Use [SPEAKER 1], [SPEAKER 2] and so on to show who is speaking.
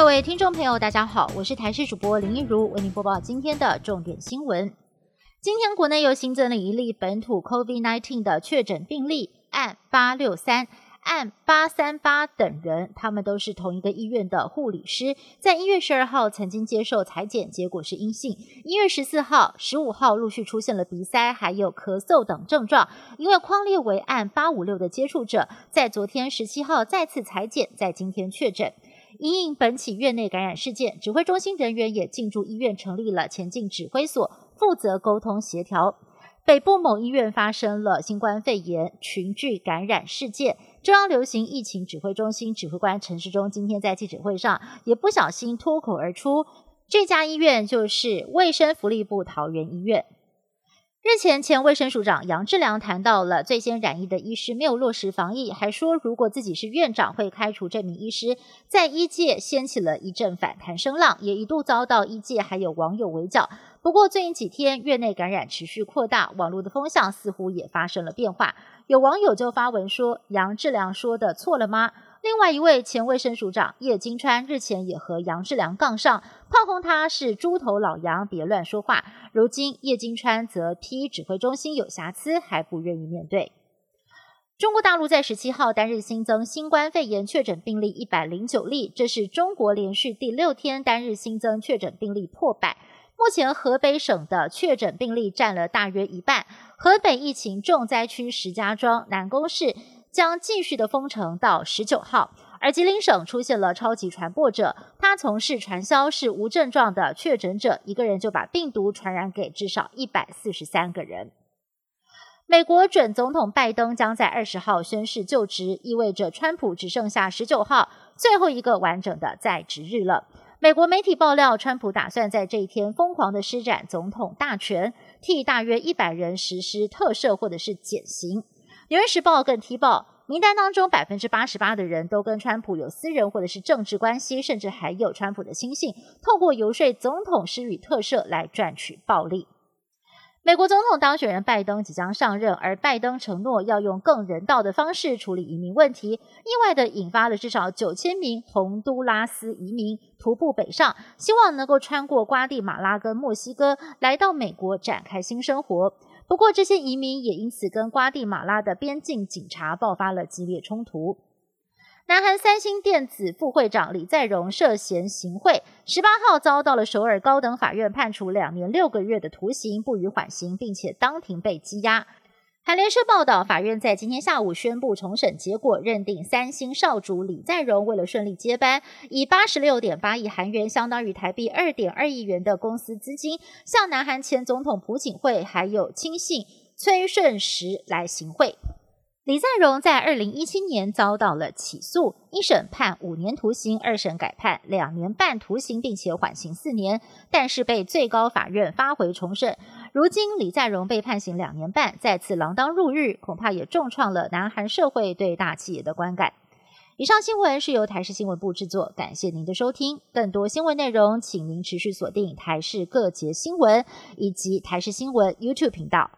[SPEAKER 1] 各位听众朋友，大家好，我是台视主播林一如，为您播报今天的重点新闻。今天国内又新增了一例本土 COVID-19 的确诊病例，案八六三。案八三八等人，他们都是同一个医院的护理师，在一月十二号曾经接受裁剪，结果是阴性。一月十四号、十五号陆续出现了鼻塞、还有咳嗽等症状，因为框列为案八五六的接触者，在昨天十七号再次裁剪，在今天确诊。因应本起院内感染事件，指挥中心人员也进驻医院，成立了前进指挥所，负责沟通协调。北部某医院发生了新冠肺炎群聚感染事件。中央流行疫情指挥中心指挥官陈时中今天在记者会上也不小心脱口而出，这家医院就是卫生福利部桃园医院。日前，前卫生署长杨志良谈到了最先染疫的医师没有落实防疫，还说如果自己是院长会开除这名医师，在医界掀起了一阵反弹声浪，也一度遭到医界还有网友围剿。不过最近几天，院内感染持续扩大，网络的风向似乎也发生了变化。有网友就发文说：“杨志良说的错了吗？”另外一位前卫生署长叶金川日前也和杨志良杠上，炮轰他是猪头老杨，别乱说话。如今叶金川则批指挥中心有瑕疵，还不愿意面对。中国大陆在十七号单日新增新冠肺炎确诊病例一百零九例，这是中国连续第六天单日新增确诊病例破百。目前河北省的确诊病例占了大约一半。河北疫情重灾区石家庄南宫市将继续的封城到十九号。而吉林省出现了超级传播者，他从事传销是无症状的确诊者，一个人就把病毒传染给至少一百四十三个人。美国准总统拜登将在二十号宣誓就职，意味着川普只剩下十九号最后一个完整的在职日了。美国媒体爆料，川普打算在这一天疯狂的施展总统大权，替大约一百人实施特赦或者是减刑。纽约时报更踢爆，名单当中百分之八十八的人都跟川普有私人或者是政治关系，甚至还有川普的亲信，透过游说总统施予特赦来赚取暴利。美国总统当选人拜登即将上任，而拜登承诺要用更人道的方式处理移民问题，意外的引发了至少九千名洪都拉斯移民徒步北上，希望能够穿过瓜地马拉跟墨西哥来到美国展开新生活。不过，这些移民也因此跟瓜地马拉的边境警察爆发了激烈冲突。南韩三星电子副会长李在镕涉嫌行贿，十八号遭到了首尔高等法院判处两年六个月的徒刑，不予缓刑，并且当庭被羁押。韩联社报道，法院在今天下午宣布重审结果，认定三星少主李在镕为了顺利接班，以八十六点八亿韩元（相当于台币二点二亿元）的公司资金，向南韩前总统朴槿惠还有亲信崔顺实来行贿。李在镕在二零一七年遭到了起诉，一审判五年徒刑，二审改判两年半徒刑，并且缓刑四年，但是被最高法院发回重审。如今李在镕被判刑两年半，再次锒铛入狱，恐怕也重创了南韩社会对大企业的观感。以上新闻是由台视新闻部制作，感谢您的收听。更多新闻内容，请您持续锁定台视各节新闻以及台视新闻 YouTube 频道。